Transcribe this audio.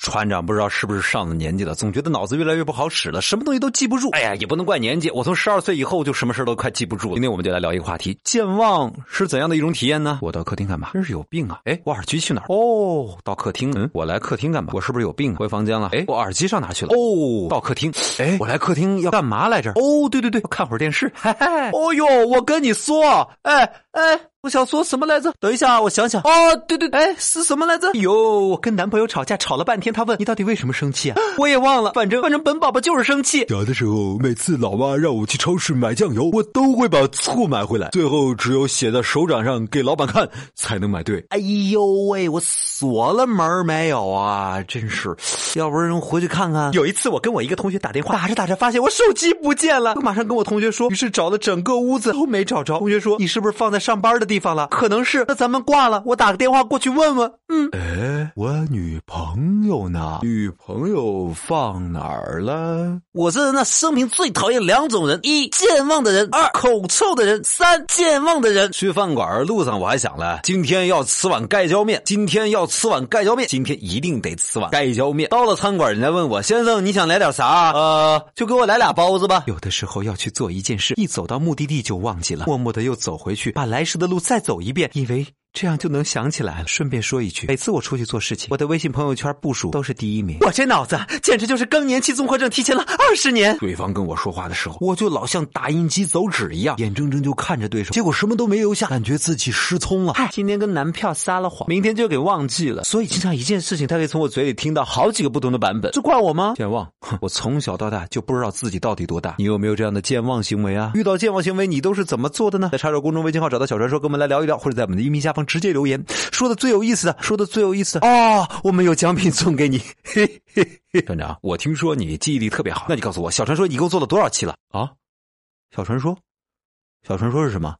船长不知道是不是上了年纪了，总觉得脑子越来越不好使了，什么东西都记不住。哎呀，也不能怪年纪，我从十二岁以后就什么事都快记不住了。今天我们就来聊一个话题：健忘是怎样的一种体验呢？我到客厅干嘛？真是有病啊！哎，我耳机去哪儿？哦，到客厅。嗯，我来客厅干嘛？我是不是有病？回房间了。哎，我耳机上哪去了？哦，到客厅。哎，我来客厅要干嘛来着？哦，对对对，看会儿电视。嘿嘿。哦呦，我跟你说，哎哎。我想说什么来着？等一下，我想想。哦，对对，哎，是什么来着？哟，我跟男朋友吵架，吵了半天。他问你到底为什么生气啊？我也忘了，反正反正本宝宝就是生气。小的时候，每次老妈让我去超市买酱油，我都会把错买回来，最后只有写在手掌上给老板看才能买对。哎呦喂，我锁了门没有啊？真是，要不然回去看看。有一次，我跟我一个同学打电话，打着打着发现我手机不见了，我马上跟我同学说，于是找了整个屋子都没找着。同学说，你是不是放在上班的？地方了，可能是那咱们挂了，我打个电话过去问问。嗯，哎，我女朋友呢？女朋友放哪儿了？我这人呢，生平最讨厌两种人：一健忘的人，二口臭的人。三健忘的人。去饭馆路上我还想了，今天要吃碗盖浇面，今天要吃碗盖浇面，今天一定得吃碗盖浇面。到了餐馆，人家问我先生你想来点啥？呃，就给我来俩包子吧。有的时候要去做一件事，一走到目的地就忘记了，默默的又走回去，把来时的路。再走一遍，以为。这样就能想起来了。顺便说一句，每次我出去做事情，我的微信朋友圈部署都是第一名。我这脑子简直就是更年期综合症提前了二十年。对方跟我说话的时候，我就老像打印机走纸一样，眼睁睁就看着对手，结果什么都没留下，感觉自己失聪了。嗨，今天跟男票撒了谎，明天就给忘记了。所以经常一件事情，他可以从我嘴里听到好几个不同的版本。这怪我吗？健忘，哼，我从小到大就不知道自己到底多大。你有没有这样的健忘行为啊？遇到健忘行为，你都是怎么做的呢？在查找公众微信号找到小传说，跟我们来聊一聊，或者在我们的音频下方直接留言。说的最有意思的，说的最有意思的哦，我们有奖品送给你。嘿嘿嘿，团长，我听说你记忆力特别好，那你告诉我，小传说一共做了多少期了啊？小传说，小传说是什么？